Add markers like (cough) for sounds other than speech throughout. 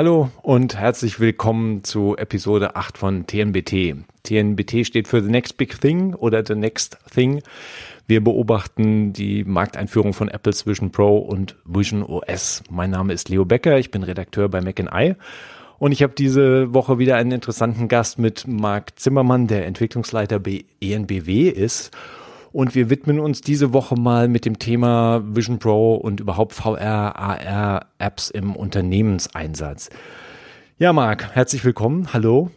Hallo und herzlich willkommen zu Episode 8 von TNBT. TNBT steht für The Next Big Thing oder The Next Thing. Wir beobachten die Markteinführung von Apple's Vision Pro und Vision OS. Mein Name ist Leo Becker, ich bin Redakteur bei Mac I. Und ich habe diese Woche wieder einen interessanten Gast mit Marc Zimmermann, der Entwicklungsleiter bei ENBW ist. Und wir widmen uns diese Woche mal mit dem Thema Vision Pro und überhaupt VR, AR Apps im Unternehmenseinsatz. Ja, Marc, herzlich willkommen. Hallo.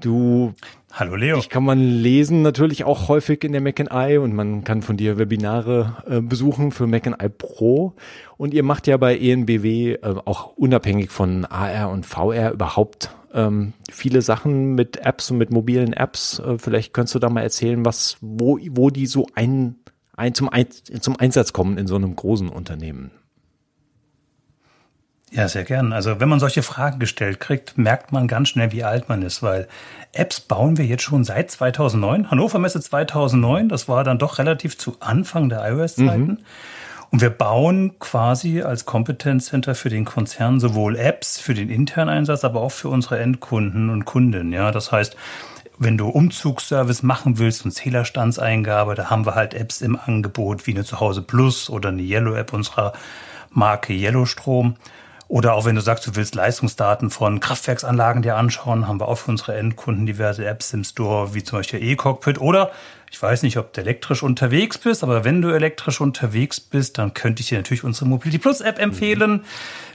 Du Hallo Leo. Ich kann man lesen natürlich auch häufig in der Mac Eye und man kann von dir Webinare äh, besuchen für Mac Eye Pro. Und ihr macht ja bei ENBW äh, auch unabhängig von AR und VR überhaupt ähm, viele Sachen mit Apps und mit mobilen Apps. Äh, vielleicht könntest du da mal erzählen, was, wo, wo die so ein, ein, zum, ein, zum Einsatz kommen in so einem großen Unternehmen. Ja, sehr gern. Also wenn man solche Fragen gestellt kriegt, merkt man ganz schnell, wie alt man ist, weil Apps bauen wir jetzt schon seit 2009. Hannover Messe 2009, das war dann doch relativ zu Anfang der iOS-Zeiten. Mhm. Und wir bauen quasi als Competence Center für den Konzern sowohl Apps für den internen Einsatz, aber auch für unsere Endkunden und Kunden. Ja, das heißt, wenn du Umzugsservice machen willst und Zählerstandseingabe, da haben wir halt Apps im Angebot wie eine Zuhause Plus oder eine Yellow App unserer Marke Yellow Strom. Oder auch wenn du sagst, du willst Leistungsdaten von Kraftwerksanlagen dir anschauen, haben wir auch für unsere Endkunden diverse Apps im Store, wie zum Beispiel E-Cockpit. Oder ich weiß nicht, ob du elektrisch unterwegs bist, aber wenn du elektrisch unterwegs bist, dann könnte ich dir natürlich unsere Mobility Plus App empfehlen,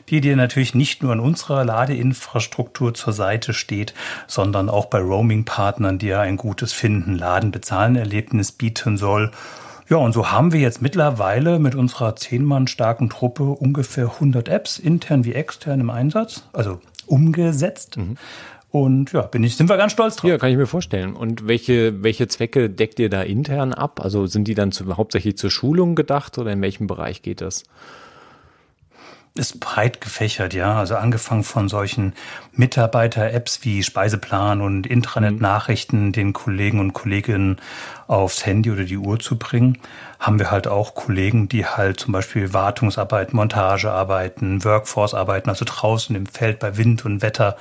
die dir natürlich nicht nur an unserer Ladeinfrastruktur zur Seite steht, sondern auch bei Roaming-Partnern dir ein gutes Finden, Laden, Bezahlen Erlebnis bieten soll ja, und so haben wir jetzt mittlerweile mit unserer zehn Mann starken Truppe ungefähr 100 Apps, intern wie extern im Einsatz, also umgesetzt. Mhm. Und ja, bin ich, sind wir ganz stolz drauf. Ja, kann ich mir vorstellen. Und welche, welche Zwecke deckt ihr da intern ab? Also sind die dann zu, hauptsächlich zur Schulung gedacht oder in welchem Bereich geht das? Ist breit gefächert, ja. Also angefangen von solchen Mitarbeiter-Apps wie Speiseplan und Intranet-Nachrichten den Kollegen und Kolleginnen aufs Handy oder die Uhr zu bringen, haben wir halt auch Kollegen, die halt zum Beispiel Wartungsarbeit, Montagearbeiten, Workforce-Arbeiten, also draußen im Feld bei Wind und Wetter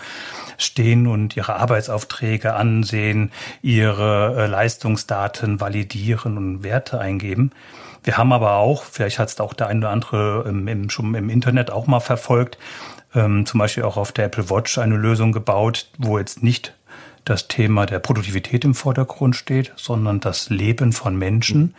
stehen und ihre Arbeitsaufträge ansehen, ihre äh, Leistungsdaten validieren und Werte eingeben. Wir haben aber auch, vielleicht hat es auch der eine oder andere im, im, schon im Internet auch mal verfolgt, ähm, zum Beispiel auch auf der Apple Watch eine Lösung gebaut, wo jetzt nicht das Thema der Produktivität im Vordergrund steht, sondern das Leben von Menschen. Mhm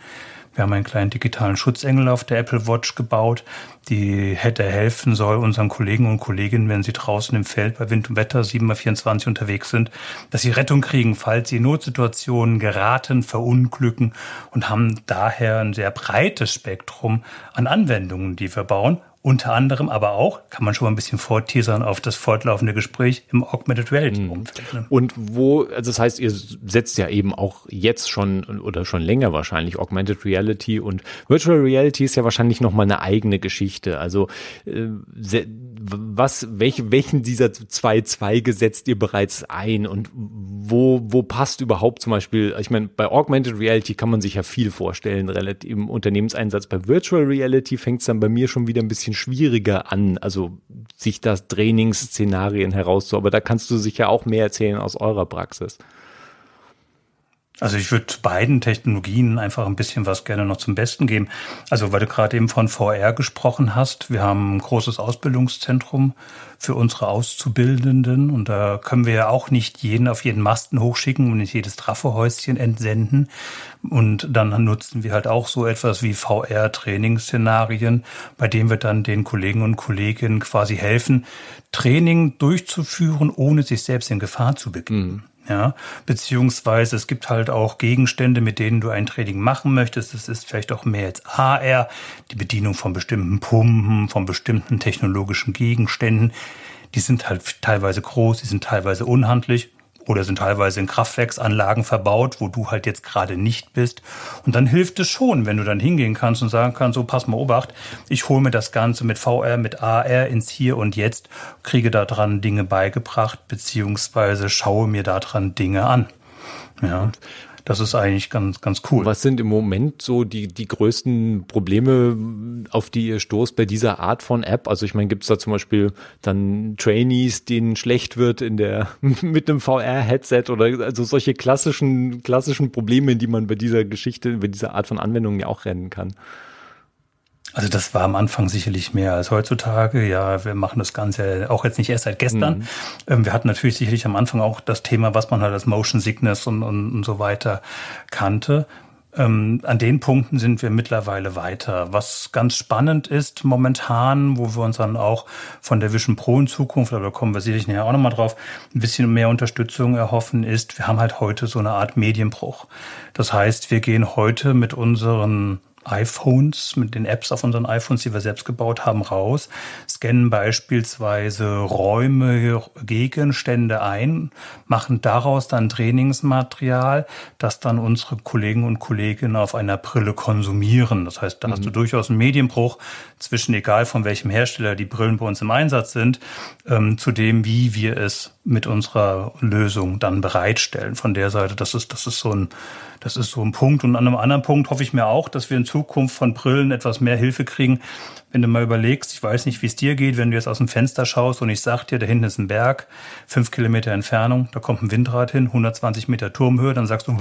wir haben einen kleinen digitalen Schutzengel auf der Apple Watch gebaut, die hätte helfen soll unseren Kollegen und Kolleginnen, wenn sie draußen im Feld bei Wind und Wetter 7x24 unterwegs sind, dass sie Rettung kriegen, falls sie in Notsituationen geraten, verunglücken und haben daher ein sehr breites Spektrum an Anwendungen, die wir bauen unter anderem aber auch, kann man schon mal ein bisschen vorteasern auf das fortlaufende Gespräch im Augmented Reality mhm. Umfeld. Ne? Und wo, also das heißt, ihr setzt ja eben auch jetzt schon oder schon länger wahrscheinlich Augmented Reality und Virtual Reality ist ja wahrscheinlich nochmal eine eigene Geschichte. Also äh, was, welche, welchen dieser zwei Zweige setzt ihr bereits ein und wo, wo passt überhaupt zum Beispiel, ich meine, bei Augmented Reality kann man sich ja viel vorstellen, relativ im Unternehmenseinsatz. Bei Virtual Reality fängt es dann bei mir schon wieder ein bisschen schwieriger an, also sich das Trainingsszenarien herauszu, aber da kannst du sicher auch mehr erzählen aus eurer Praxis. Also ich würde beiden Technologien einfach ein bisschen was gerne noch zum Besten geben. Also weil du gerade eben von VR gesprochen hast, wir haben ein großes Ausbildungszentrum für unsere Auszubildenden und da können wir ja auch nicht jeden auf jeden Masten hochschicken und nicht jedes Trafohäuschen entsenden. Und dann nutzen wir halt auch so etwas wie VR-Trainingsszenarien, bei denen wir dann den Kollegen und Kolleginnen quasi helfen, Training durchzuführen, ohne sich selbst in Gefahr zu begeben. Mhm. Ja, beziehungsweise es gibt halt auch Gegenstände, mit denen du ein Training machen möchtest. Das ist vielleicht auch mehr als AR, die Bedienung von bestimmten Pumpen, von bestimmten technologischen Gegenständen. Die sind halt teilweise groß, die sind teilweise unhandlich oder sind teilweise in Kraftwerksanlagen verbaut, wo du halt jetzt gerade nicht bist. Und dann hilft es schon, wenn du dann hingehen kannst und sagen kannst, so pass mal Obacht, ich hole mir das Ganze mit VR, mit AR ins Hier und Jetzt, kriege daran Dinge beigebracht, beziehungsweise schaue mir daran Dinge an. Ja. Das ist eigentlich ganz, ganz cool. Was sind im Moment so die, die größten Probleme, auf die ihr stoßt bei dieser Art von App? Also ich meine, gibt es da zum Beispiel dann Trainees, denen schlecht wird in der, (laughs) mit einem VR-Headset oder also solche klassischen, klassischen Probleme, die man bei dieser Geschichte, bei dieser Art von Anwendungen ja auch rennen kann? Also das war am Anfang sicherlich mehr als heutzutage. Ja, wir machen das Ganze auch jetzt nicht erst seit gestern. Mhm. Ähm, wir hatten natürlich sicherlich am Anfang auch das Thema, was man halt als Motion Sickness und, und, und so weiter kannte. Ähm, an den Punkten sind wir mittlerweile weiter. Was ganz spannend ist momentan, wo wir uns dann auch von der Vision Pro in Zukunft, aber da kommen wir sicherlich nachher auch nochmal drauf, ein bisschen mehr Unterstützung erhoffen, ist, wir haben halt heute so eine Art Medienbruch. Das heißt, wir gehen heute mit unseren iPhones, mit den Apps auf unseren iPhones, die wir selbst gebaut haben, raus, scannen beispielsweise Räume, Gegenstände ein, machen daraus dann Trainingsmaterial, das dann unsere Kollegen und Kolleginnen auf einer Brille konsumieren. Das heißt, da mhm. hast du mhm. durchaus einen Medienbruch zwischen, egal von welchem Hersteller die Brillen bei uns im Einsatz sind, ähm, zu dem, wie wir es mit unserer Lösung dann bereitstellen. Von der Seite, das ist, das ist so ein, das ist so ein Punkt. Und an einem anderen Punkt hoffe ich mir auch, dass wir in Zukunft von Brillen etwas mehr Hilfe kriegen. Wenn du mal überlegst, ich weiß nicht, wie es dir geht, wenn du jetzt aus dem Fenster schaust und ich sag dir, da hinten ist ein Berg, fünf Kilometer Entfernung, da kommt ein Windrad hin, 120 Meter Turmhöhe, dann sagst du,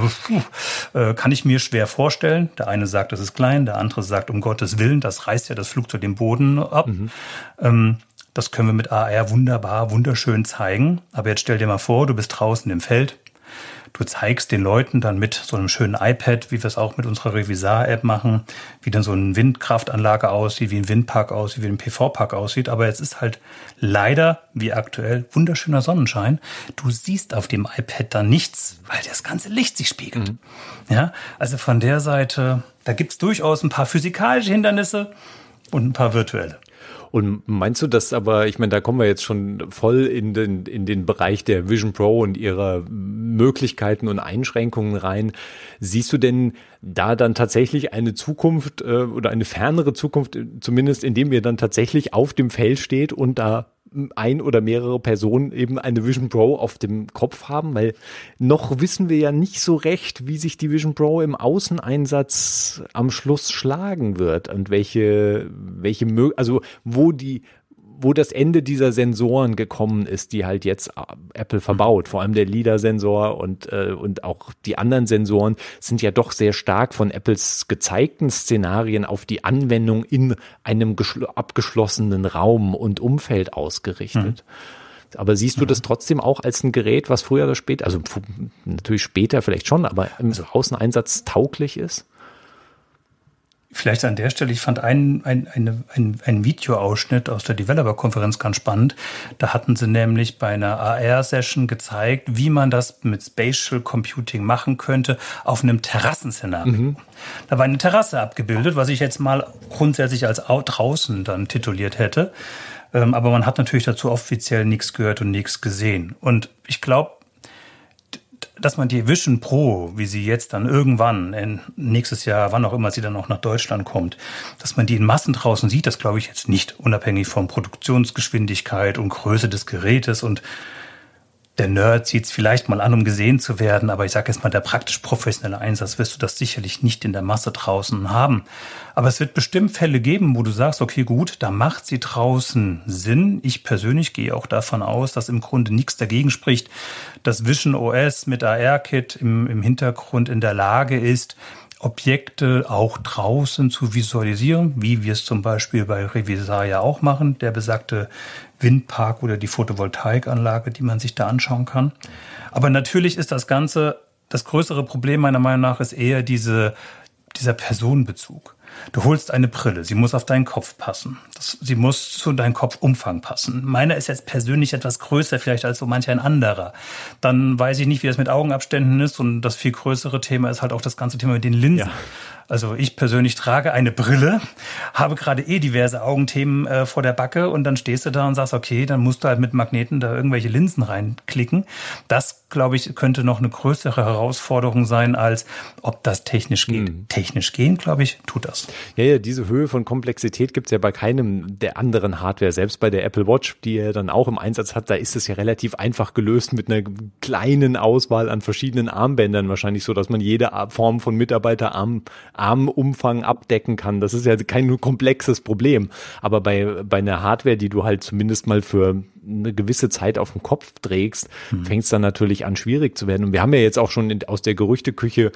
äh, kann ich mir schwer vorstellen. Der eine sagt, das ist klein, der andere sagt, um Gottes Willen, das reißt ja das Flugzeug den Boden ab. Mhm. Ähm, das können wir mit AR wunderbar, wunderschön zeigen. Aber jetzt stell dir mal vor, du bist draußen im Feld, Du zeigst den Leuten dann mit so einem schönen iPad, wie wir es auch mit unserer Revisar-App machen, wie dann so eine Windkraftanlage aussieht, wie ein Windpark aussieht, wie ein PV-Park aussieht. Aber jetzt ist halt leider, wie aktuell, wunderschöner Sonnenschein. Du siehst auf dem iPad dann nichts, weil das ganze Licht sich spiegelt. Mhm. Ja, also von der Seite, da gibt's durchaus ein paar physikalische Hindernisse und ein paar virtuelle. Und meinst du das aber, ich meine, da kommen wir jetzt schon voll in den, in den Bereich der Vision Pro und ihrer Möglichkeiten und Einschränkungen rein. Siehst du denn da dann tatsächlich eine Zukunft äh, oder eine fernere Zukunft, zumindest indem ihr dann tatsächlich auf dem Feld steht und da ein oder mehrere Personen eben eine Vision Pro auf dem Kopf haben, weil noch wissen wir ja nicht so recht, wie sich die Vision Pro im Außeneinsatz am Schluss schlagen wird und welche, welche, also wo die, wo das Ende dieser Sensoren gekommen ist, die halt jetzt Apple verbaut, vor allem der LIDAR-Sensor und, äh, und auch die anderen Sensoren sind ja doch sehr stark von Apples gezeigten Szenarien auf die Anwendung in einem abgeschlossenen Raum und Umfeld ausgerichtet. Mhm. Aber siehst du das trotzdem auch als ein Gerät, was früher oder später, also natürlich später vielleicht schon, aber im Außeneinsatz tauglich ist? Vielleicht an der Stelle, ich fand einen, ein, eine, ein, ein Videoausschnitt aus der Developer-Konferenz ganz spannend. Da hatten sie nämlich bei einer AR-Session gezeigt, wie man das mit Spatial Computing machen könnte auf einem Terrassenszenario. Mhm. Da war eine Terrasse abgebildet, was ich jetzt mal grundsätzlich als draußen dann tituliert hätte. Ähm, aber man hat natürlich dazu offiziell nichts gehört und nichts gesehen. Und ich glaube, dass man die Vision Pro, wie sie jetzt dann irgendwann, nächstes Jahr, wann auch immer sie dann auch nach Deutschland kommt, dass man die in Massen draußen sieht, das glaube ich jetzt nicht, unabhängig von Produktionsgeschwindigkeit und Größe des Gerätes und der Nerd sieht es vielleicht mal an, um gesehen zu werden, aber ich sage jetzt mal, der praktisch professionelle Einsatz wirst du das sicherlich nicht in der Masse draußen haben. Aber es wird bestimmt Fälle geben, wo du sagst, okay, gut, da macht sie draußen Sinn. Ich persönlich gehe auch davon aus, dass im Grunde nichts dagegen spricht, dass Vision OS mit AR-Kit im, im Hintergrund in der Lage ist, Objekte auch draußen zu visualisieren, wie wir es zum Beispiel bei Revisar ja auch machen, der besagte Windpark oder die Photovoltaikanlage, die man sich da anschauen kann. Aber natürlich ist das Ganze, das größere Problem meiner Meinung nach ist eher diese, dieser Personenbezug. Du holst eine Brille, sie muss auf deinen Kopf passen. Das, sie muss zu deinem Kopfumfang passen. Meiner ist jetzt persönlich etwas größer vielleicht als so manch ein anderer. Dann weiß ich nicht, wie das mit Augenabständen ist und das viel größere Thema ist halt auch das ganze Thema mit den Linsen. Ja. Also ich persönlich trage eine Brille, habe gerade eh diverse Augenthemen äh, vor der Backe und dann stehst du da und sagst, okay, dann musst du halt mit Magneten da irgendwelche Linsen reinklicken. Das, glaube ich, könnte noch eine größere Herausforderung sein, als ob das technisch geht. Mhm. Technisch gehen, glaube ich, tut das. Ja, ja, diese Höhe von Komplexität gibt's ja bei keinem der anderen Hardware. Selbst bei der Apple Watch, die er dann auch im Einsatz hat, da ist es ja relativ einfach gelöst mit einer kleinen Auswahl an verschiedenen Armbändern wahrscheinlich so, dass man jede Form von Mitarbeiterarm Armumfang abdecken kann. Das ist ja kein komplexes Problem. Aber bei, bei einer Hardware, die du halt zumindest mal für eine gewisse Zeit auf dem Kopf trägst, mhm. fängt es dann natürlich an, schwierig zu werden. Und wir haben ja jetzt auch schon in, aus der Gerüchteküche,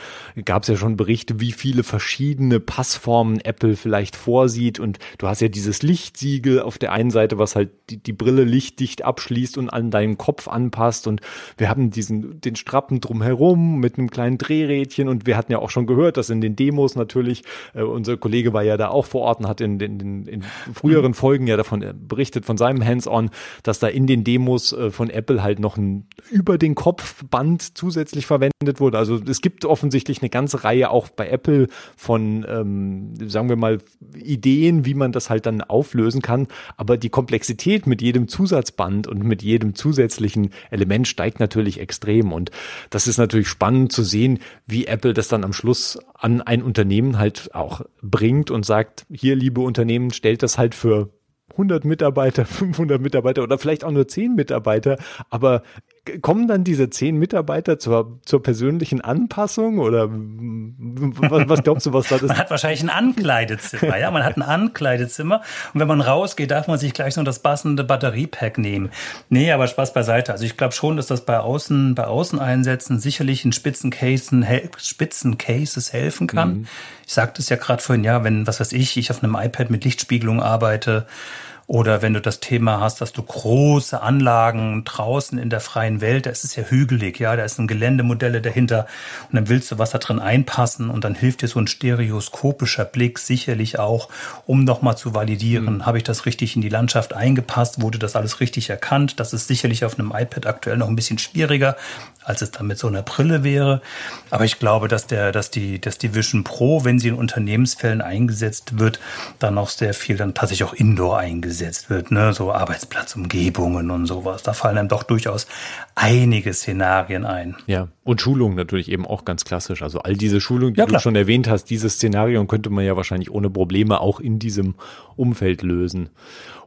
gab es ja schon Berichte, wie viele verschiedene Passformen Apple vielleicht vorsieht. Und du hast ja dieses Lichtsiegel auf der einen Seite, was halt die, die Brille lichtdicht abschließt und an deinen Kopf anpasst. Und wir haben diesen, den Strappen drumherum mit einem kleinen Drehrädchen. Und wir hatten ja auch schon gehört, dass in den Demos natürlich, äh, unser Kollege war ja da auch vor Ort und hat in, in, in, in früheren Folgen ja davon berichtet, von seinem Hands-on, dass dass da in den Demos äh, von Apple halt noch ein über den Kopf Band zusätzlich verwendet wurde. Also es gibt offensichtlich eine ganze Reihe auch bei Apple von, ähm, sagen wir mal, Ideen, wie man das halt dann auflösen kann. Aber die Komplexität mit jedem Zusatzband und mit jedem zusätzlichen Element steigt natürlich extrem. Und das ist natürlich spannend zu sehen, wie Apple das dann am Schluss an ein Unternehmen halt auch bringt und sagt, hier, liebe Unternehmen, stellt das halt für 100 Mitarbeiter, 500 Mitarbeiter oder vielleicht auch nur 10 Mitarbeiter, aber kommen dann diese 10 Mitarbeiter zur, zur persönlichen Anpassung oder was, was glaubst du, was (laughs) da ist? Man hat wahrscheinlich ein Ankleidezimmer, ja, man hat ein Ankleidezimmer und wenn man rausgeht, darf man sich gleich noch das passende Batteriepack nehmen. Nee, aber Spaß beiseite. Also ich glaube schon, dass das bei Außen, bei Außeneinsätzen sicherlich in Spitzencases, Spitzencases helfen kann. Mhm. Ich sagte es ja gerade vorhin, ja, wenn, was weiß ich, ich auf einem iPad mit Lichtspiegelung arbeite, oder wenn du das Thema hast, dass du große Anlagen draußen in der freien Welt, da ist es ja hügelig, ja, da ist ein Geländemodelle dahinter und dann willst du was da drin einpassen und dann hilft dir so ein stereoskopischer Blick sicherlich auch, um nochmal zu validieren, mhm. habe ich das richtig in die Landschaft eingepasst, wurde das alles richtig erkannt. Das ist sicherlich auf einem iPad aktuell noch ein bisschen schwieriger, als es dann mit so einer Brille wäre. Aber ich glaube, dass der, dass die, dass die Vision Pro, wenn sie in Unternehmensfällen eingesetzt wird, dann auch sehr viel dann tatsächlich auch Indoor eingesetzt wird, ne, so Arbeitsplatzumgebungen und sowas. Da fallen einem doch durchaus einige Szenarien ein. Ja, und Schulungen natürlich eben auch ganz klassisch. Also all diese Schulungen, die ja, du schon erwähnt hast, dieses Szenario könnte man ja wahrscheinlich ohne Probleme auch in diesem Umfeld lösen.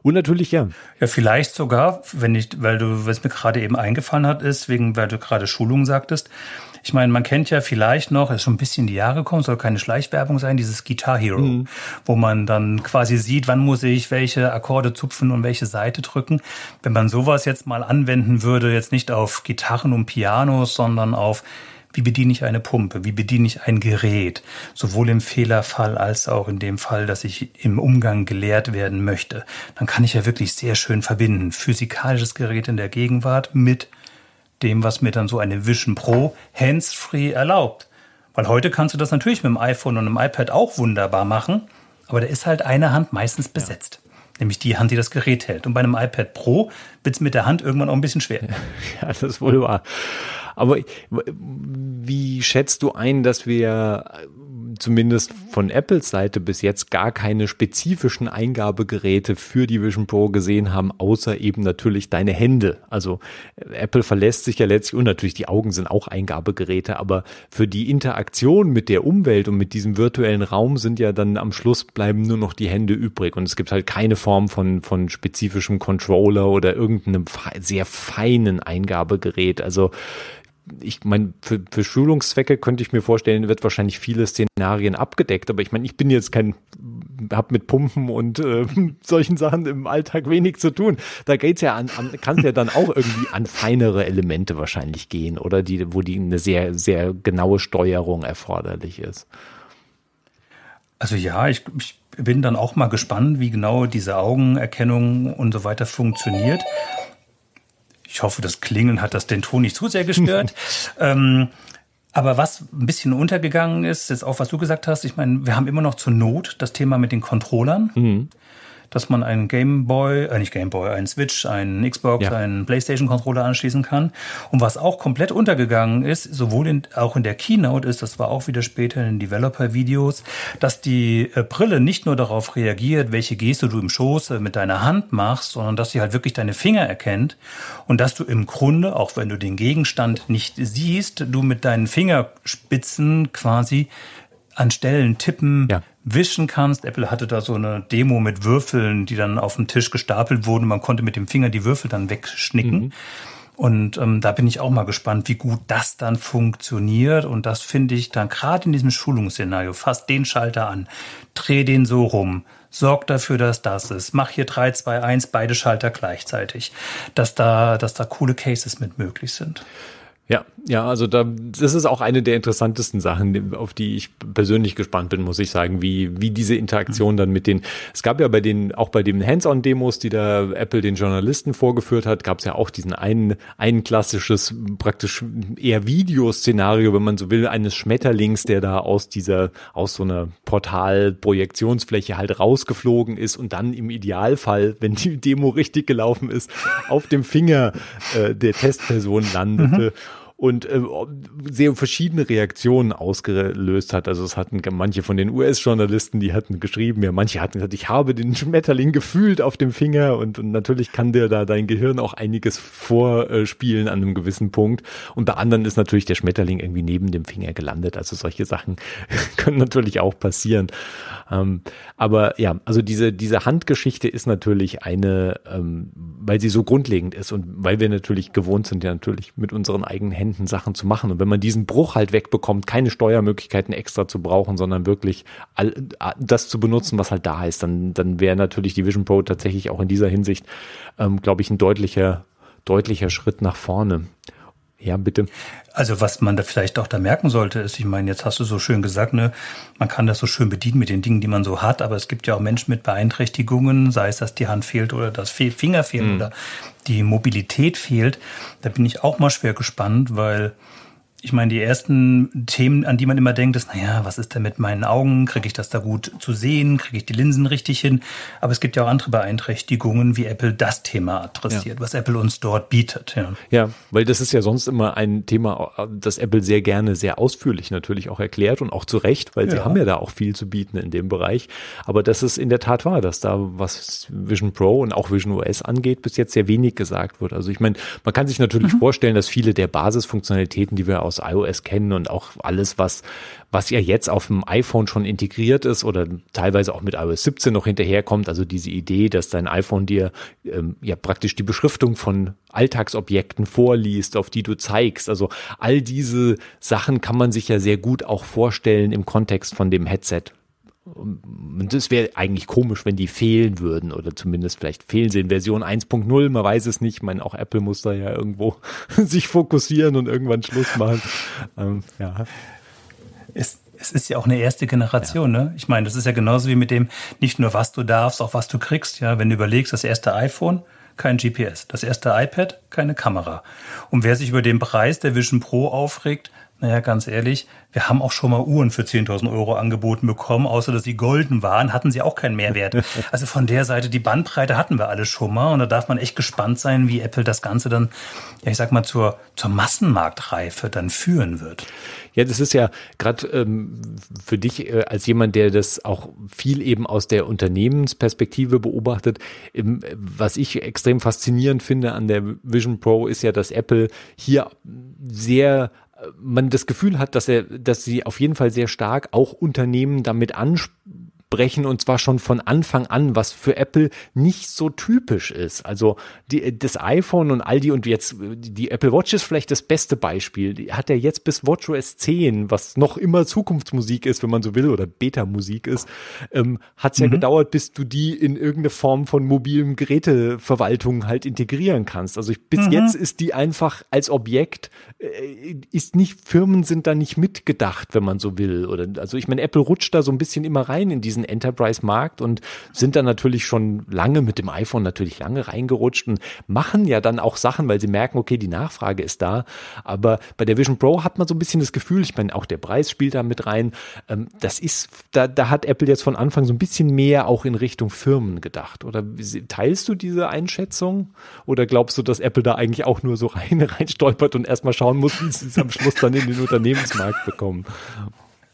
Und natürlich, ja. Ja, vielleicht sogar, wenn ich, weil du, was mir gerade eben eingefallen hat, ist, wegen, weil du gerade Schulung sagtest. Ich meine, man kennt ja vielleicht noch, ist schon ein bisschen in die Jahre gekommen, soll keine Schleichwerbung sein, dieses Guitar Hero, mhm. wo man dann quasi sieht, wann muss ich welche Akkorde zupfen und welche Seite drücken. Wenn man sowas jetzt mal anwenden würde, jetzt nicht auf Gitarren und Pianos, sondern auf wie bediene ich eine Pumpe? Wie bediene ich ein Gerät? Sowohl im Fehlerfall als auch in dem Fall, dass ich im Umgang gelehrt werden möchte. Dann kann ich ja wirklich sehr schön verbinden. Physikalisches Gerät in der Gegenwart mit dem, was mir dann so eine Vision Pro hands-free erlaubt. Weil heute kannst du das natürlich mit dem iPhone und dem iPad auch wunderbar machen, aber da ist halt eine Hand meistens besetzt. Ja. Nämlich die Hand, die das Gerät hält. Und bei einem iPad Pro wird es mit der Hand irgendwann auch ein bisschen schwer. (laughs) Ja, das ist wohl wahr. Aber wie schätzt du ein, dass wir zumindest von Apples Seite bis jetzt gar keine spezifischen Eingabegeräte für die Vision Pro gesehen haben, außer eben natürlich deine Hände. Also Apple verlässt sich ja letztlich und natürlich die Augen sind auch Eingabegeräte, aber für die Interaktion mit der Umwelt und mit diesem virtuellen Raum sind ja dann am Schluss bleiben nur noch die Hände übrig und es gibt halt keine Form von, von spezifischem Controller oder irgendeinem sehr feinen Eingabegerät. Also ich meine, für, für Schulungszwecke könnte ich mir vorstellen, wird wahrscheinlich viele Szenarien abgedeckt, aber ich meine, ich bin jetzt kein, hab mit Pumpen und äh, (laughs) solchen Sachen im Alltag wenig zu tun. Da geht's ja an, an kann es ja dann auch irgendwie an feinere Elemente wahrscheinlich gehen, oder die, wo die eine sehr, sehr genaue Steuerung erforderlich ist. Also ja, ich, ich bin dann auch mal gespannt, wie genau diese Augenerkennung und so weiter funktioniert. Ich hoffe, das Klingeln hat das den Ton nicht zu sehr gestört. (laughs) ähm, aber was ein bisschen untergegangen ist, ist auch, was du gesagt hast. Ich meine, wir haben immer noch zur Not das Thema mit den Controllern. Mhm. Dass man einen Game Boy, äh nicht Game Boy, einen Switch, einen Xbox, ja. einen PlayStation Controller anschließen kann. Und was auch komplett untergegangen ist, sowohl in, auch in der Keynote ist, das war auch wieder später in den Developer-Videos, dass die äh, Brille nicht nur darauf reagiert, welche Geste du im Schoße mit deiner Hand machst, sondern dass sie halt wirklich deine Finger erkennt und dass du im Grunde, auch wenn du den Gegenstand nicht siehst, du mit deinen Fingerspitzen quasi an Stellen tippen, ja. Wischen kannst. Apple hatte da so eine Demo mit Würfeln, die dann auf dem Tisch gestapelt wurden. Man konnte mit dem Finger die Würfel dann wegschnicken. Mhm. Und ähm, da bin ich auch mal gespannt, wie gut das dann funktioniert. Und das finde ich dann gerade in diesem Schulungsszenario, fass den Schalter an, dreh den so rum, sorg dafür, dass das ist, mach hier 3, 2, 1, beide Schalter gleichzeitig, dass da, dass da coole Cases mit möglich sind. Ja, ja, also da, das ist auch eine der interessantesten Sachen, auf die ich persönlich gespannt bin, muss ich sagen, wie, wie diese Interaktion dann mit den, es gab ja bei den, auch bei den Hands-on-Demos, die da Apple den Journalisten vorgeführt hat, gab es ja auch diesen einen, ein klassisches, praktisch eher Videoszenario, wenn man so will, eines Schmetterlings, der da aus dieser, aus so einer Portal-Projektionsfläche halt rausgeflogen ist und dann im Idealfall, wenn die Demo richtig gelaufen ist, auf dem Finger äh, der Testperson landete. Mhm und äh, sehr verschiedene Reaktionen ausgelöst hat. Also es hatten manche von den US-Journalisten, die hatten geschrieben, ja, manche hatten gesagt, ich habe den Schmetterling gefühlt auf dem Finger und, und natürlich kann dir da dein Gehirn auch einiges vorspielen an einem gewissen Punkt. Und bei anderen ist natürlich der Schmetterling irgendwie neben dem Finger gelandet. Also solche Sachen (laughs) können natürlich auch passieren. Ähm, aber ja, also diese, diese Handgeschichte ist natürlich eine, ähm, weil sie so grundlegend ist und weil wir natürlich gewohnt sind, ja natürlich mit unseren eigenen Händen Sachen zu machen. Und wenn man diesen Bruch halt wegbekommt, keine Steuermöglichkeiten extra zu brauchen, sondern wirklich all, das zu benutzen, was halt da ist, dann, dann wäre natürlich die Vision Pro tatsächlich auch in dieser Hinsicht, ähm, glaube ich, ein deutlicher, deutlicher Schritt nach vorne. Ja, bitte. Also was man da vielleicht auch da merken sollte, ist, ich meine, jetzt hast du so schön gesagt, ne, man kann das so schön bedienen mit den Dingen, die man so hat, aber es gibt ja auch Menschen mit Beeinträchtigungen, sei es, dass die Hand fehlt oder das Finger fehlt mhm. oder die Mobilität fehlt. Da bin ich auch mal schwer gespannt, weil ich meine, die ersten Themen, an die man immer denkt, ist, naja, was ist denn mit meinen Augen? Kriege ich das da gut zu sehen? Kriege ich die Linsen richtig hin? Aber es gibt ja auch andere Beeinträchtigungen, wie Apple das Thema adressiert, ja. was Apple uns dort bietet. Ja. ja, weil das ist ja sonst immer ein Thema, das Apple sehr gerne, sehr ausführlich natürlich auch erklärt und auch zu Recht, weil ja. sie haben ja da auch viel zu bieten in dem Bereich. Aber das ist in der Tat wahr, dass da, was Vision Pro und auch Vision OS angeht, bis jetzt sehr wenig gesagt wird. Also ich meine, man kann sich natürlich mhm. vorstellen, dass viele der Basisfunktionalitäten, die wir aus aus iOS kennen und auch alles, was, was ja jetzt auf dem iPhone schon integriert ist oder teilweise auch mit iOS 17 noch hinterherkommt. Also diese Idee, dass dein iPhone dir ähm, ja praktisch die Beschriftung von Alltagsobjekten vorliest, auf die du zeigst. Also all diese Sachen kann man sich ja sehr gut auch vorstellen im Kontext von dem Headset. Und es wäre eigentlich komisch, wenn die fehlen würden oder zumindest vielleicht fehlen sie in Version 1.0, man weiß es nicht. Ich meine, auch Apple muss da ja irgendwo (laughs) sich fokussieren und irgendwann Schluss machen. Ähm, ja. Es, es ist ja auch eine erste Generation, ja. ne? Ich meine, das ist ja genauso wie mit dem, nicht nur was du darfst, auch was du kriegst, ja. Wenn du überlegst, das erste iPhone, kein GPS. Das erste iPad, keine Kamera. Und wer sich über den Preis der Vision Pro aufregt, naja, ganz ehrlich, wir haben auch schon mal Uhren für 10.000 Euro angeboten bekommen, außer dass sie golden waren, hatten sie auch keinen Mehrwert. (laughs) Also von der Seite, die Bandbreite hatten wir alle schon mal und da darf man echt gespannt sein, wie Apple das Ganze dann, ja, ich sag mal, zur, zur Massenmarktreife dann führen wird. Ja, das ist ja gerade ähm, für dich äh, als jemand, der das auch viel eben aus der Unternehmensperspektive beobachtet. Ähm, was ich extrem faszinierend finde an der Vision Pro ist ja, dass Apple hier sehr man das Gefühl hat, dass er, dass sie auf jeden Fall sehr stark auch Unternehmen damit ansprechen brechen und zwar schon von Anfang an, was für Apple nicht so typisch ist. Also die, das iPhone und all die und jetzt die Apple Watch ist vielleicht das beste Beispiel. Die hat ja jetzt bis WatchOS 10, was noch immer Zukunftsmusik ist, wenn man so will, oder Beta-Musik ist, ähm, hat es ja mhm. gedauert, bis du die in irgendeine Form von mobilen Geräteverwaltung halt integrieren kannst. Also ich, bis mhm. jetzt ist die einfach als Objekt, äh, ist nicht, Firmen sind da nicht mitgedacht, wenn man so will. Oder also ich meine, Apple rutscht da so ein bisschen immer rein in diesen diesen Enterprise-Markt und sind dann natürlich schon lange mit dem iPhone natürlich lange reingerutscht und machen ja dann auch Sachen, weil sie merken, okay, die Nachfrage ist da. Aber bei der Vision Pro hat man so ein bisschen das Gefühl, ich meine, auch der Preis spielt da mit rein. Ähm, das ist, da, da hat Apple jetzt von Anfang so ein bisschen mehr auch in Richtung Firmen gedacht. Oder teilst du diese Einschätzung? Oder glaubst du, dass Apple da eigentlich auch nur so rein, (laughs) rein stolpert und erstmal schauen muss, wie sie es am Schluss dann in den Unternehmensmarkt bekommen?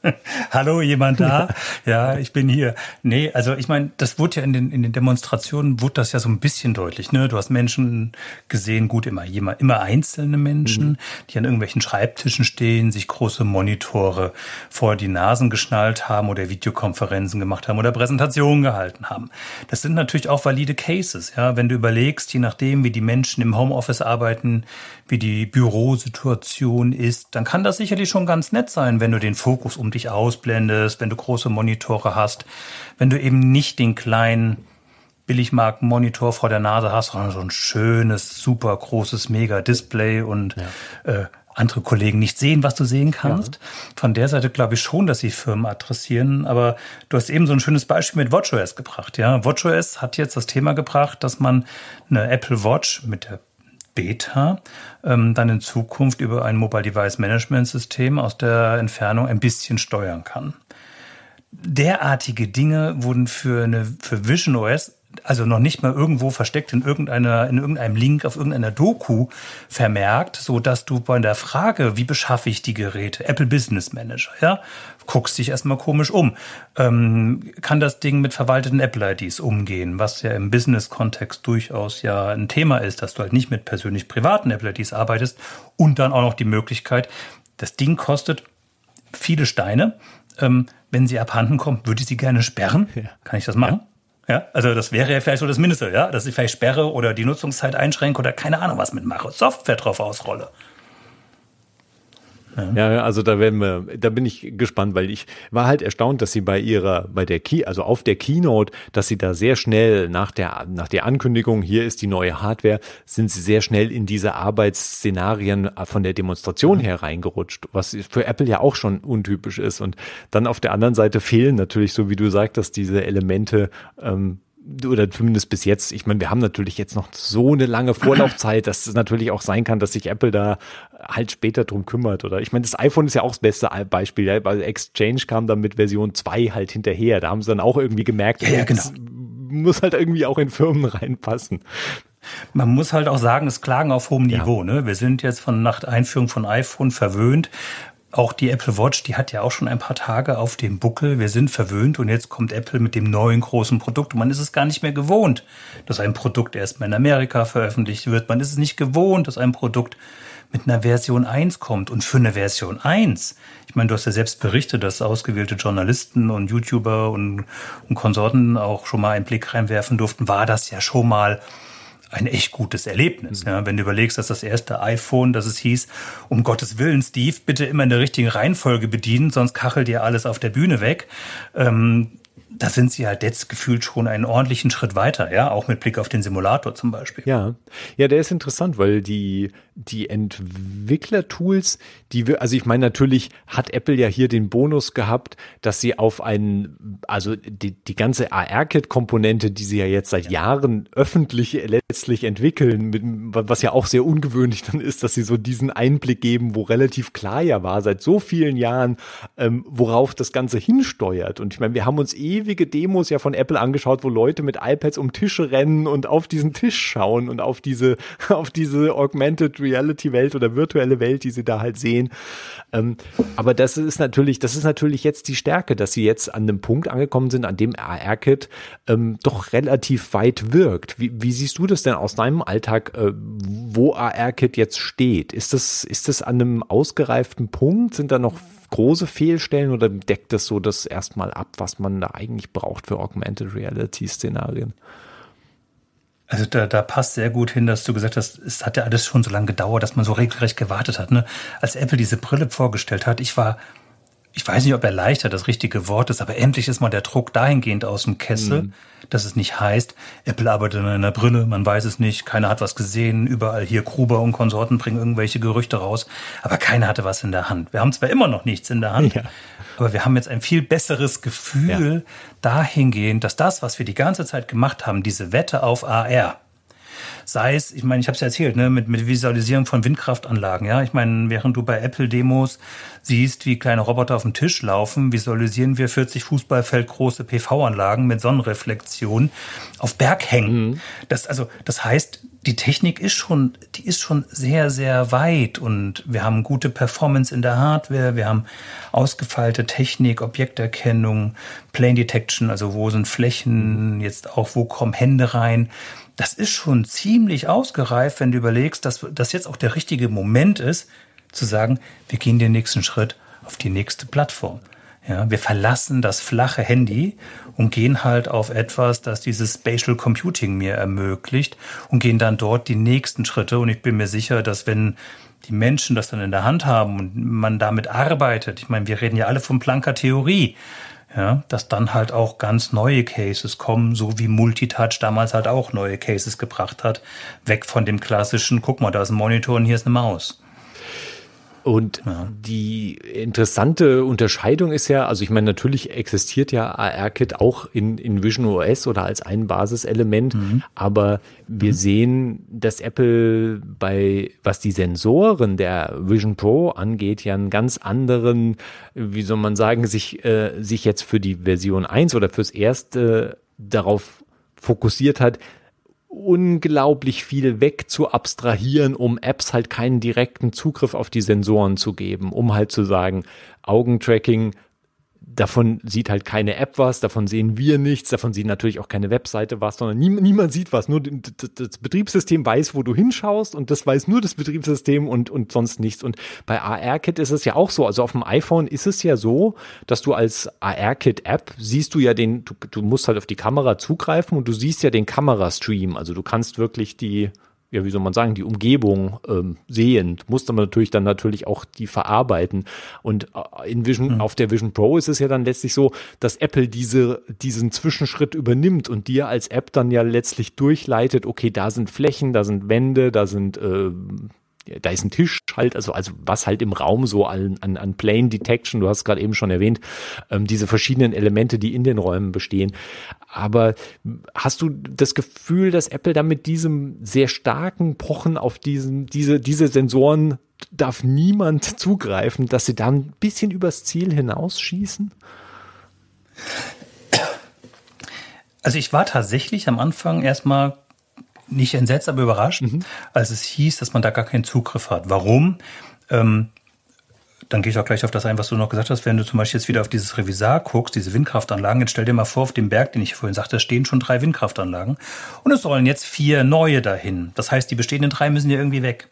(laughs) Hallo, jemand da? Ja, ich bin hier. Nee, also ich meine, das wurde ja in den, in den Demonstrationen, wurde das ja so ein bisschen deutlich. Ne? Du hast Menschen gesehen, gut, immer, immer, immer einzelne Menschen, mhm. die an irgendwelchen Schreibtischen stehen, sich große Monitore vor die Nasen geschnallt haben oder Videokonferenzen gemacht haben oder Präsentationen gehalten haben. Das sind natürlich auch valide Cases. Ja, Wenn du überlegst, je nachdem, wie die Menschen im Homeoffice arbeiten, wie die Bürosituation ist, dann kann das sicherlich schon ganz nett sein, wenn du den Fokus um dich ausblendest, wenn du große Monitore hast, wenn du eben nicht den kleinen Billigmarken-Monitor vor der Nase hast, sondern so ein schönes, super großes Mega-Display und ja. äh, andere Kollegen nicht sehen, was du sehen kannst. Ja. Von der Seite glaube ich schon, dass sie Firmen adressieren. Aber du hast eben so ein schönes Beispiel mit WatchOS gebracht. Ja, WatchOS hat jetzt das Thema gebracht, dass man eine Apple Watch mit der Beta ähm, dann in Zukunft über ein Mobile Device Management System aus der Entfernung ein bisschen steuern kann. Derartige Dinge wurden für eine für Vision OS also noch nicht mal irgendwo versteckt in irgendeiner, in irgendeinem Link auf irgendeiner Doku vermerkt, so dass du bei der Frage, wie beschaffe ich die Geräte, Apple Business Manager, ja, guckst dich erstmal komisch um. Ähm, kann das Ding mit verwalteten Apple-IDs umgehen, was ja im Business-Kontext durchaus ja ein Thema ist, dass du halt nicht mit persönlich privaten Apple-IDs arbeitest und dann auch noch die Möglichkeit, das Ding kostet viele Steine. Ähm, wenn sie abhanden kommt, würde ich sie gerne sperren. Ja. Kann ich das machen? Ja. Ja, also das wäre ja vielleicht so das Mindeste, ja, dass ich vielleicht sperre oder die Nutzungszeit einschränke oder keine Ahnung was mitmache, Software drauf ausrolle. Ja. ja, also da werden wir, da bin ich gespannt, weil ich war halt erstaunt, dass sie bei ihrer, bei der Key, also auf der Keynote, dass sie da sehr schnell nach der, nach der Ankündigung, hier ist die neue Hardware, sind sie sehr schnell in diese Arbeitsszenarien von der Demonstration her reingerutscht, was für Apple ja auch schon untypisch ist. Und dann auf der anderen Seite fehlen natürlich, so wie du sagtest, diese Elemente, ähm, oder zumindest bis jetzt, ich meine, wir haben natürlich jetzt noch so eine lange Vorlaufzeit, dass es natürlich auch sein kann, dass sich Apple da halt später drum kümmert. Oder ich meine, das iPhone ist ja auch das beste Beispiel. Ja? Weil Exchange kam dann mit Version 2 halt hinterher. Da haben sie dann auch irgendwie gemerkt, ja, ja, genau. muss halt irgendwie auch in Firmen reinpassen. Man muss halt auch sagen, es klagen auf hohem Niveau. Ja. Ne? Wir sind jetzt von nach Einführung von iPhone verwöhnt auch die Apple Watch, die hat ja auch schon ein paar Tage auf dem Buckel. Wir sind verwöhnt und jetzt kommt Apple mit dem neuen großen Produkt. Und man ist es gar nicht mehr gewohnt, dass ein Produkt erstmal in Amerika veröffentlicht wird. Man ist es nicht gewohnt, dass ein Produkt mit einer Version 1 kommt. Und für eine Version 1, ich meine, du hast ja selbst berichtet, dass ausgewählte Journalisten und YouTuber und, und Konsorten auch schon mal einen Blick reinwerfen durften, war das ja schon mal ein echt gutes Erlebnis. Ja, wenn du überlegst, dass das erste iPhone, dass es hieß, um Gottes Willen, Steve, bitte immer in der richtigen Reihenfolge bedienen, sonst kachelt dir alles auf der Bühne weg. Ähm, da sind sie halt jetzt gefühlt schon einen ordentlichen Schritt weiter, ja, auch mit Blick auf den Simulator zum Beispiel. Ja, ja, der ist interessant, weil die, die Entwicklertools, die wir, also ich meine, natürlich hat Apple ja hier den Bonus gehabt, dass sie auf einen, also die, die ganze AR-Kit-Komponente, die sie ja jetzt seit ja. Jahren öffentlich letztlich entwickeln, mit, was ja auch sehr ungewöhnlich dann ist, dass sie so diesen Einblick geben, wo relativ klar ja war, seit so vielen Jahren, ähm, worauf das Ganze hinsteuert. Und ich meine, wir haben uns ewige Demos ja von Apple angeschaut, wo Leute mit iPads um Tische rennen und auf diesen Tisch schauen und auf diese, (laughs) auf diese Augmented Reality-Welt oder virtuelle Welt, die sie da halt sehen. Ähm, aber das ist natürlich, das ist natürlich jetzt die Stärke, dass sie jetzt an einem Punkt angekommen sind, an dem AR-Kit ähm, doch relativ weit wirkt. Wie, wie, siehst du das denn aus deinem Alltag, äh, wo AR-Kit jetzt steht? Ist das, ist das an einem ausgereiften Punkt? Sind da noch große Fehlstellen oder deckt das so das erstmal ab, was man da eigentlich braucht für Augmented Reality Szenarien? Also da, da passt sehr gut hin, dass du gesagt hast, es hat ja alles schon so lange gedauert, dass man so regelrecht gewartet hat. Ne? Als Apple diese Brille vorgestellt hat, ich war ich weiß nicht, ob erleichtert das richtige Wort ist, aber endlich ist mal der Druck dahingehend aus dem Kessel, mhm. dass es nicht heißt, Apple arbeitet an einer Brille, man weiß es nicht, keiner hat was gesehen, überall hier Gruber und Konsorten bringen irgendwelche Gerüchte raus, aber keiner hatte was in der Hand. Wir haben zwar immer noch nichts in der Hand, ja. aber wir haben jetzt ein viel besseres Gefühl ja. dahingehend, dass das, was wir die ganze Zeit gemacht haben, diese Wette auf AR, Sei es, ich meine, ich habe es ja erzählt, ne, mit, mit Visualisierung von Windkraftanlagen. Ja, ich meine, während du bei Apple-Demos siehst, wie kleine Roboter auf dem Tisch laufen, visualisieren wir 40 Fußballfeld große PV-Anlagen mit Sonnenreflexion auf Berghängen. Mhm. Das, also, das heißt, die Technik ist schon, die ist schon sehr, sehr weit und wir haben gute Performance in der Hardware, wir haben ausgefeilte Technik, Objekterkennung, Plane Detection, also wo sind Flächen, jetzt auch wo kommen Hände rein das ist schon ziemlich ausgereift, wenn du überlegst, dass das jetzt auch der richtige Moment ist, zu sagen, wir gehen den nächsten Schritt auf die nächste Plattform. Ja, wir verlassen das flache Handy und gehen halt auf etwas, das dieses Spatial Computing mir ermöglicht und gehen dann dort die nächsten Schritte. Und ich bin mir sicher, dass wenn die Menschen das dann in der Hand haben und man damit arbeitet, ich meine, wir reden ja alle von Plancker Theorie, ja, dass dann halt auch ganz neue Cases kommen, so wie Multitouch damals halt auch neue Cases gebracht hat, weg von dem klassischen, guck mal, da ist ein Monitor und hier ist eine Maus. Und ja. die interessante Unterscheidung ist ja, also ich meine, natürlich existiert ja AR-Kit auch in, in Vision OS oder als ein Basiselement, mhm. aber wir mhm. sehen, dass Apple bei, was die Sensoren der Vision Pro angeht, ja einen ganz anderen, wie soll man sagen, sich, äh, sich jetzt für die Version 1 oder fürs erste darauf fokussiert hat, unglaublich viel weg zu abstrahieren, um Apps halt keinen direkten Zugriff auf die Sensoren zu geben, um halt zu sagen, Augentracking davon sieht halt keine App was, davon sehen wir nichts, davon sieht natürlich auch keine Webseite was, sondern nie, niemand sieht was. Nur das Betriebssystem weiß, wo du hinschaust und das weiß nur das Betriebssystem und, und sonst nichts. Und bei AR-Kit ist es ja auch so. Also auf dem iPhone ist es ja so, dass du als AR-Kit-App siehst du ja den, du, du musst halt auf die Kamera zugreifen und du siehst ja den Kamerastream. Also du kannst wirklich die, ja, wie soll man sagen, die Umgebung ähm, sehen. Du musst aber natürlich dann natürlich auch die verarbeiten. Und äh, in Vision, mhm. auf der Vision Pro ist es ja dann letztlich so, dass Apple diese, diesen Zwischenschritt übernimmt und dir als App dann ja letztlich durchleitet, okay, da sind Flächen, da sind Wände, da sind äh, da ist ein Tisch halt, also, also was halt im Raum so an, an, an Plane Detection, du hast gerade eben schon erwähnt, ähm, diese verschiedenen Elemente, die in den Räumen bestehen. Aber hast du das Gefühl, dass Apple da mit diesem sehr starken Pochen auf diesen, diese, diese Sensoren darf niemand zugreifen, dass sie da ein bisschen übers Ziel hinausschießen? Also ich war tatsächlich am Anfang erstmal nicht entsetzt, aber überrascht, mhm. als es hieß, dass man da gar keinen Zugriff hat. Warum? Ähm, dann gehe ich auch gleich auf das ein, was du noch gesagt hast. Wenn du zum Beispiel jetzt wieder auf dieses Revisar guckst, diese Windkraftanlagen, jetzt stell dir mal vor, auf dem Berg, den ich vorhin sagte, stehen schon drei Windkraftanlagen und es sollen jetzt vier neue dahin. Das heißt, die bestehenden drei müssen ja irgendwie weg.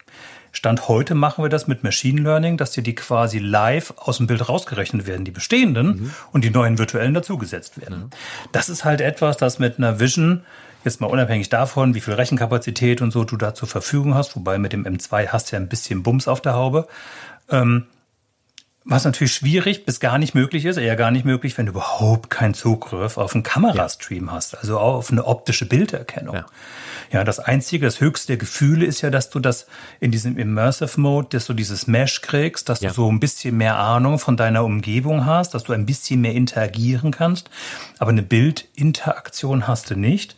Stand heute machen wir das mit Machine Learning, dass dir die quasi live aus dem Bild rausgerechnet werden, die bestehenden mhm. und die neuen virtuellen dazugesetzt werden. Mhm. Das ist halt etwas, das mit einer Vision Jetzt mal unabhängig davon, wie viel Rechenkapazität und so du da zur Verfügung hast, wobei mit dem M2 hast du ja ein bisschen Bums auf der Haube. Ähm, was natürlich schwierig bis gar nicht möglich ist, eher gar nicht möglich, wenn du überhaupt keinen Zugriff auf einen Kamerastream ja. hast, also auf eine optische Bilderkennung. Ja. ja. das einzige, das höchste der Gefühle ist ja, dass du das in diesem Immersive Mode, dass du dieses Mesh kriegst, dass ja. du so ein bisschen mehr Ahnung von deiner Umgebung hast, dass du ein bisschen mehr interagieren kannst, aber eine Bildinteraktion hast du nicht.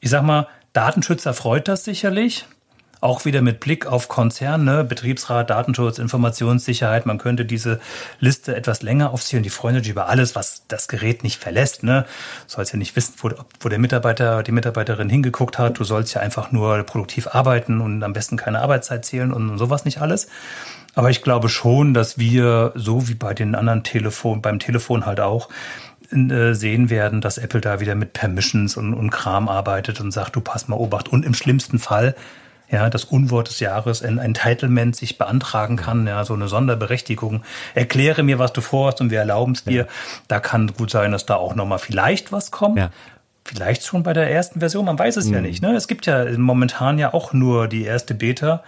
Ich sag mal, Datenschützer freut das sicherlich. Auch wieder mit Blick auf Konzerne, Betriebsrat, Datenschutz, Informationssicherheit. Man könnte diese Liste etwas länger aufziehen. Die freuen sich über alles, was das Gerät nicht verlässt. Ne? Du sollst ja nicht wissen, wo, wo der Mitarbeiter, die Mitarbeiterin hingeguckt hat. Du sollst ja einfach nur produktiv arbeiten und am besten keine Arbeitszeit zählen und sowas nicht alles. Aber ich glaube schon, dass wir, so wie bei den anderen Telefon, beim Telefon halt auch, sehen werden, dass Apple da wieder mit Permissions und, und Kram arbeitet und sagt, du pass mal Obacht. Und im schlimmsten Fall ja, das Unwort des Jahres, ein Entitlement sich beantragen kann, ja, so eine Sonderberechtigung. Erkläre mir, was du vorhast und wir erlauben es dir. Ja. Da kann gut sein, dass da auch nochmal vielleicht was kommt. Ja. Vielleicht schon bei der ersten Version, man weiß es mhm. ja nicht. Ne? Es gibt ja momentan ja auch nur die erste Beta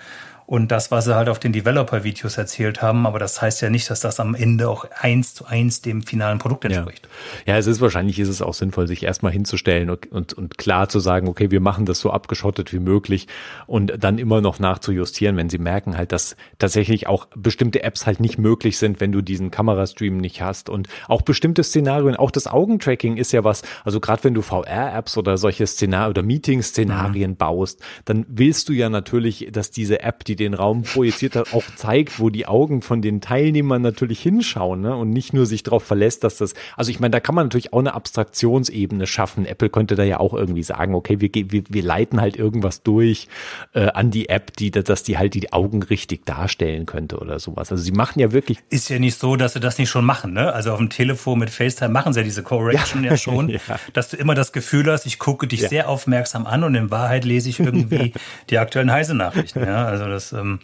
und das, was sie halt auf den Developer-Videos erzählt haben. Aber das heißt ja nicht, dass das am Ende auch eins zu eins dem finalen Produkt entspricht. Ja, ja es ist wahrscheinlich ist es auch sinnvoll, sich erstmal hinzustellen und, und, und klar zu sagen, okay, wir machen das so abgeschottet wie möglich und dann immer noch nachzujustieren, wenn sie merken halt, dass tatsächlich auch bestimmte Apps halt nicht möglich sind, wenn du diesen Kamerastream nicht hast und auch bestimmte Szenarien, auch das Augentracking ist ja was, also gerade wenn du VR-Apps oder solche Szenarien oder Meeting-Szenarien mhm. baust, dann willst du ja natürlich, dass diese App, die den Raum projiziert hat, auch zeigt, wo die Augen von den Teilnehmern natürlich hinschauen ne? und nicht nur sich darauf verlässt, dass das, also ich meine, da kann man natürlich auch eine Abstraktionsebene schaffen. Apple könnte da ja auch irgendwie sagen, okay, wir, wir, wir leiten halt irgendwas durch äh, an die App, die, dass die halt die Augen richtig darstellen könnte oder sowas. Also sie machen ja wirklich. Ist ja nicht so, dass sie das nicht schon machen, ne? Also auf dem Telefon mit FaceTime machen sie ja diese Correction ja, ja schon, (laughs) ja. dass du immer das Gefühl hast, ich gucke dich ja. sehr aufmerksam an und in Wahrheit lese ich irgendwie (laughs) die aktuellen heiße Nachrichten. Ja, also das, ähm,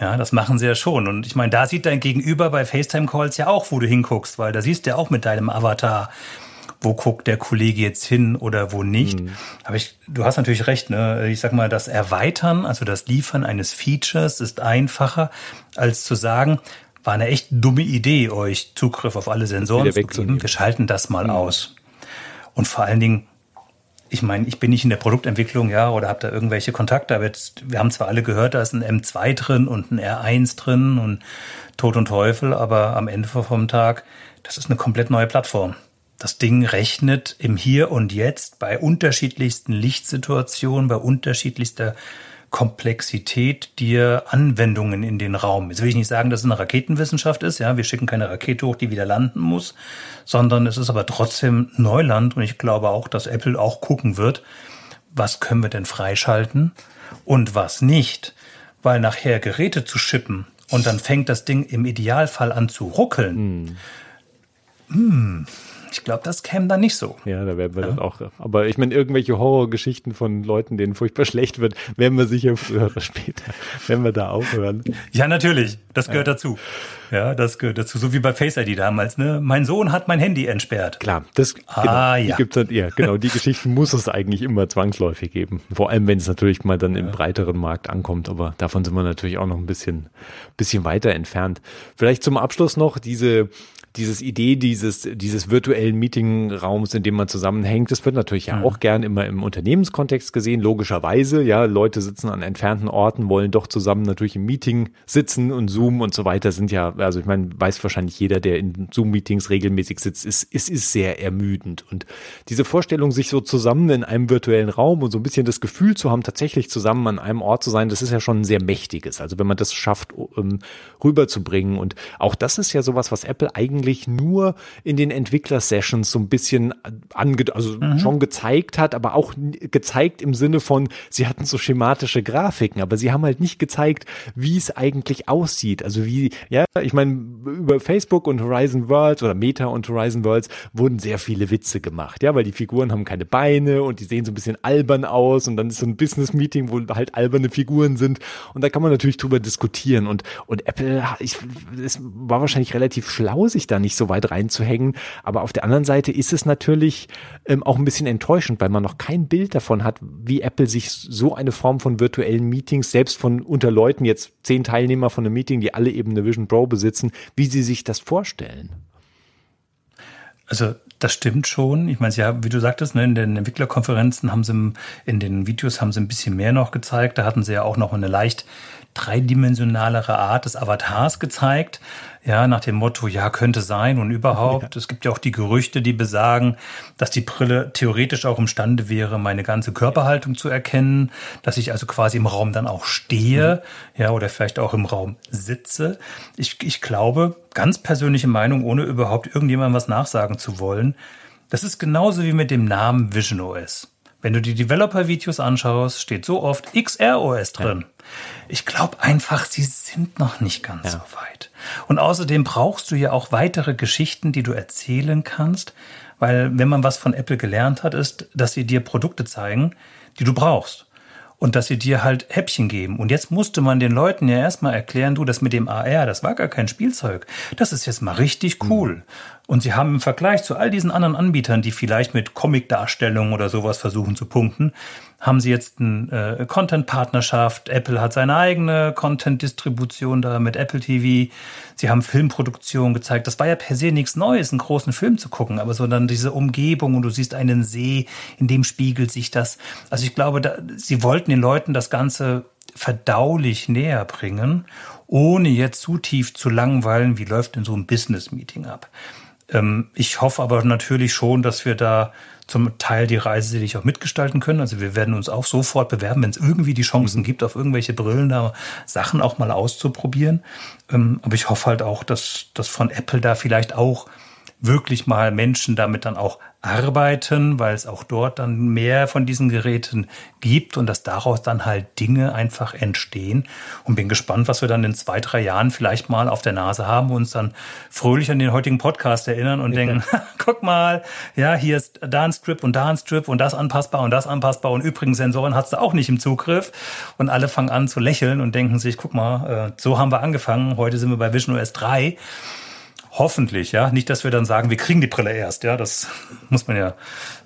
ja, das machen sie ja schon. Und ich meine, da sieht dein Gegenüber bei FaceTime-Calls ja auch, wo du hinguckst, weil da siehst du ja auch mit deinem Avatar, wo guckt der Kollege jetzt hin oder wo nicht. Mhm. Aber ich, du hast natürlich recht, ne? Ich sag mal, das Erweitern, also das Liefern eines Features ist einfacher, als zu sagen, war eine echt dumme Idee, euch Zugriff auf alle Sensoren zu geben. Wir schalten das mal mhm. aus. Und vor allen Dingen, ich meine, ich bin nicht in der Produktentwicklung, ja, oder habe da irgendwelche Kontakte, aber jetzt, wir haben zwar alle gehört, da ist ein M2 drin und ein R1 drin und Tod und Teufel, aber am Ende vom Tag, das ist eine komplett neue Plattform. Das Ding rechnet im Hier und Jetzt bei unterschiedlichsten Lichtsituationen, bei unterschiedlichster Komplexität dir Anwendungen in den Raum. Jetzt will ich nicht sagen, dass es eine Raketenwissenschaft ist, ja, wir schicken keine Rakete hoch, die wieder landen muss, sondern es ist aber trotzdem Neuland und ich glaube auch, dass Apple auch gucken wird, was können wir denn freischalten und was nicht, weil nachher Geräte zu schippen und dann fängt das Ding im Idealfall an zu ruckeln. Hm. Hm ich glaube, das käme dann nicht so. Ja, da werden wir ja. dann auch. Aber ich meine, irgendwelche Horrorgeschichten von Leuten, denen furchtbar schlecht wird, werden wir sicher früher oder später, wenn wir da aufhören. Ja, natürlich. Das gehört ja. dazu. Ja, das gehört dazu. So wie bei Face ID damals, ne? Mein Sohn hat mein Handy entsperrt. Klar, das, ah, genau, ja. Gibt's dann, ja, genau, die Geschichten muss es eigentlich immer zwangsläufig geben. Vor allem, wenn es natürlich mal dann ja. im breiteren Markt ankommt. Aber davon sind wir natürlich auch noch ein bisschen, bisschen weiter entfernt. Vielleicht zum Abschluss noch diese, dieses Idee dieses, dieses virtuellen Meetingraums, in dem man zusammenhängt, das wird natürlich ja mhm. auch gern immer im Unternehmenskontext gesehen, logischerweise. Ja, Leute sitzen an entfernten Orten, wollen doch zusammen natürlich im Meeting sitzen und Zoom und so weiter sind ja, also ich meine, weiß wahrscheinlich jeder, der in Zoom-Meetings regelmäßig sitzt, ist, es ist sehr ermüdend. Und diese Vorstellung, sich so zusammen in einem virtuellen Raum und so ein bisschen das Gefühl zu haben, tatsächlich zusammen an einem Ort zu sein, das ist ja schon ein sehr mächtiges. Also wenn man das schafft, rüberzubringen. Und auch das ist ja sowas, was Apple eigentlich eigentlich nur in den Entwickler-Sessions so ein bisschen ange also mhm. schon gezeigt hat, aber auch gezeigt im Sinne von, sie hatten so schematische Grafiken, aber sie haben halt nicht gezeigt, wie es eigentlich aussieht. Also wie, ja, ich meine, über Facebook und Horizon Worlds oder Meta und Horizon Worlds wurden sehr viele Witze gemacht, ja, weil die Figuren haben keine Beine und die sehen so ein bisschen albern aus und dann ist so ein Business-Meeting, wo halt alberne Figuren sind und da kann man natürlich drüber diskutieren und, und Apple, ich, es war wahrscheinlich relativ schlau, sich da nicht so weit reinzuhängen. Aber auf der anderen Seite ist es natürlich ähm, auch ein bisschen enttäuschend, weil man noch kein Bild davon hat, wie Apple sich so eine Form von virtuellen Meetings, selbst von unter Leuten, jetzt zehn Teilnehmer von einem Meeting, die alle eben eine Vision Pro besitzen, wie sie sich das vorstellen. Also das stimmt schon. Ich meine, ja, wie du sagtest, ne, in den Entwicklerkonferenzen haben sie in den Videos haben sie ein bisschen mehr noch gezeigt. Da hatten sie ja auch noch eine leicht dreidimensionalere Art des Avatars gezeigt. Ja, nach dem Motto, ja, könnte sein und überhaupt. (laughs) Ja. Es gibt ja auch die Gerüchte, die besagen, dass die Brille theoretisch auch imstande wäre, meine ganze Körperhaltung zu erkennen, dass ich also quasi im Raum dann auch stehe, mhm. ja, oder vielleicht auch im Raum sitze. Ich, ich glaube, ganz persönliche Meinung, ohne überhaupt irgendjemandem was nachsagen zu wollen, das ist genauso wie mit dem Namen Vision OS. Wenn du die Developer-Videos anschaust, steht so oft XR-OS drin. Ja. Ich glaube einfach, sie sind noch nicht ganz ja. so weit. Und außerdem brauchst du ja auch weitere Geschichten, die du erzählen kannst, weil wenn man was von Apple gelernt hat, ist, dass sie dir Produkte zeigen, die du brauchst. Und dass sie dir halt Häppchen geben. Und jetzt musste man den Leuten ja erstmal erklären, du, das mit dem AR, das war gar kein Spielzeug. Das ist jetzt mal richtig cool. Mhm. Und sie haben im Vergleich zu all diesen anderen Anbietern, die vielleicht mit Comic-Darstellungen oder sowas versuchen zu punkten, haben sie jetzt eine äh, Content-Partnerschaft. Apple hat seine eigene Content-Distribution da mit Apple TV. Sie haben Filmproduktion gezeigt. Das war ja per se nichts Neues, einen großen Film zu gucken, aber so dann diese Umgebung und du siehst einen See, in dem spiegelt sich das. Also ich glaube, da, sie wollten den Leuten das Ganze verdaulich näher bringen, ohne jetzt zu tief zu langweilen, wie läuft denn so ein Business-Meeting ab. Ähm, ich hoffe aber natürlich schon, dass wir da zum Teil die Reise sicherlich auch mitgestalten können. Also wir werden uns auch sofort bewerben, wenn es irgendwie die Chancen gibt, auf irgendwelche Brillen da Sachen auch mal auszuprobieren. Ähm, aber ich hoffe halt auch, dass, dass von Apple da vielleicht auch wirklich mal Menschen damit dann auch arbeiten, weil es auch dort dann mehr von diesen Geräten gibt und dass daraus dann halt Dinge einfach entstehen. Und bin gespannt, was wir dann in zwei, drei Jahren vielleicht mal auf der Nase haben, uns dann fröhlich an den heutigen Podcast erinnern und ja. denken, (laughs) guck mal, ja, hier ist da ein Strip und da ein Strip und das anpassbar und das anpassbar und übrigens Sensoren hast du auch nicht im Zugriff. Und alle fangen an zu lächeln und denken sich, guck mal, äh, so haben wir angefangen, heute sind wir bei Vision OS 3 Hoffentlich, ja. Nicht, dass wir dann sagen, wir kriegen die Brille erst, ja. Das muss man ja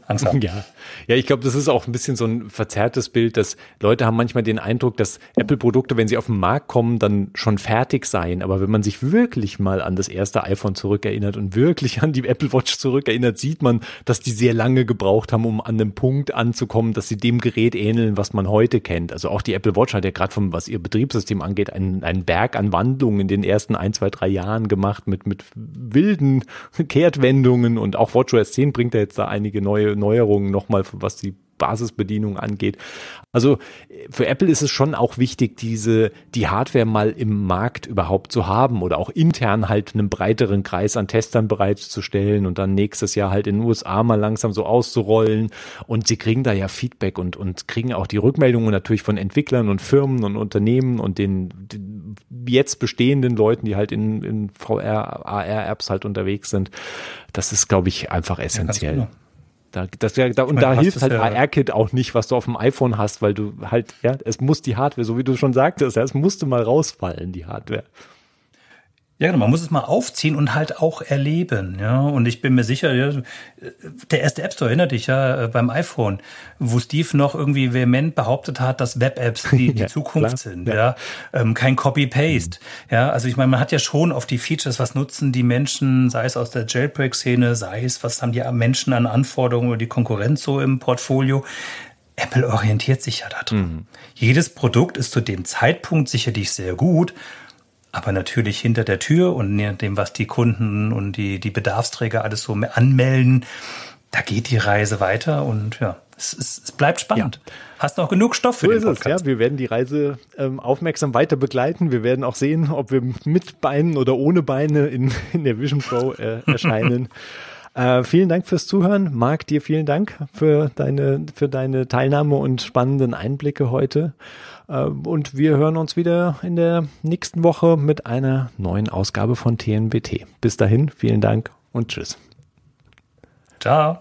Haben. (laughs) Ja, ja ich glaube, das ist auch ein bisschen so ein verzerrtes Bild, dass Leute haben manchmal den Eindruck, dass Apple-Produkte, wenn sie auf den Markt kommen, dann schon fertig seien. Aber wenn man sich wirklich mal an das erste iPhone zurückerinnert und wirklich an die Apple Watch zurückerinnert, sieht man, dass die sehr lange gebraucht haben, um an einem Punkt anzukommen, dass sie dem Gerät ähneln, was man heute kennt. Also auch die Apple Watch hat ja gerade vom, was ihr Betriebssystem angeht, einen, einen Berg an Wandlungen in den ersten ein, zwei, drei Jahren gemacht mit, mit wilden Kehrtwendungen und auch WatchOS 10 bringt ja jetzt da einige neue Neuerungen nochmal, was die Basisbedienung angeht. Also für Apple ist es schon auch wichtig, diese, die Hardware mal im Markt überhaupt zu haben oder auch intern halt einen breiteren Kreis an Testern bereitzustellen und dann nächstes Jahr halt in den USA mal langsam so auszurollen. Und sie kriegen da ja Feedback und, und kriegen auch die Rückmeldungen natürlich von Entwicklern und Firmen und Unternehmen und den, den jetzt bestehenden Leuten, die halt in, in VR, AR-Apps halt unterwegs sind. Das ist, glaube ich, einfach essentiell. Ja, da, das, da, und meine, da hilft halt ja AR-Kit auch nicht, was du auf dem iPhone hast, weil du halt, ja, es muss die Hardware, so wie du schon sagtest, ja, es musste mal rausfallen, die Hardware. Ja, genau, man muss es mal aufziehen und halt auch erleben, ja. Und ich bin mir sicher, ja, der erste App Store erinnert dich ja äh, beim iPhone, wo Steve noch irgendwie vehement behauptet hat, dass Web-Apps die, (laughs) die ja, Zukunft klar, sind, ja. ja. Ähm, kein Copy-Paste. Mhm. Ja, also ich meine, man hat ja schon auf die Features, was nutzen die Menschen, sei es aus der Jailbreak-Szene, sei es, was haben die Menschen an Anforderungen oder die Konkurrenz so im Portfolio. Apple orientiert sich ja daran. Mhm. Jedes Produkt ist zu dem Zeitpunkt sicherlich sehr gut, aber natürlich hinter der Tür und dem, was die Kunden und die, die Bedarfsträger alles so anmelden, da geht die Reise weiter und ja, es, es, es bleibt spannend. Ja. Hast noch genug Stoff für so den Podcast. es, ja. Wir werden die Reise ähm, aufmerksam weiter begleiten. Wir werden auch sehen, ob wir mit Beinen oder ohne Beine in, in der Vision Pro äh, (laughs) erscheinen. Äh, vielen Dank fürs Zuhören. Marc, dir vielen Dank für deine, für deine Teilnahme und spannenden Einblicke heute. Äh, und wir hören uns wieder in der nächsten Woche mit einer neuen Ausgabe von TNBT. Bis dahin, vielen Dank und tschüss. Ciao.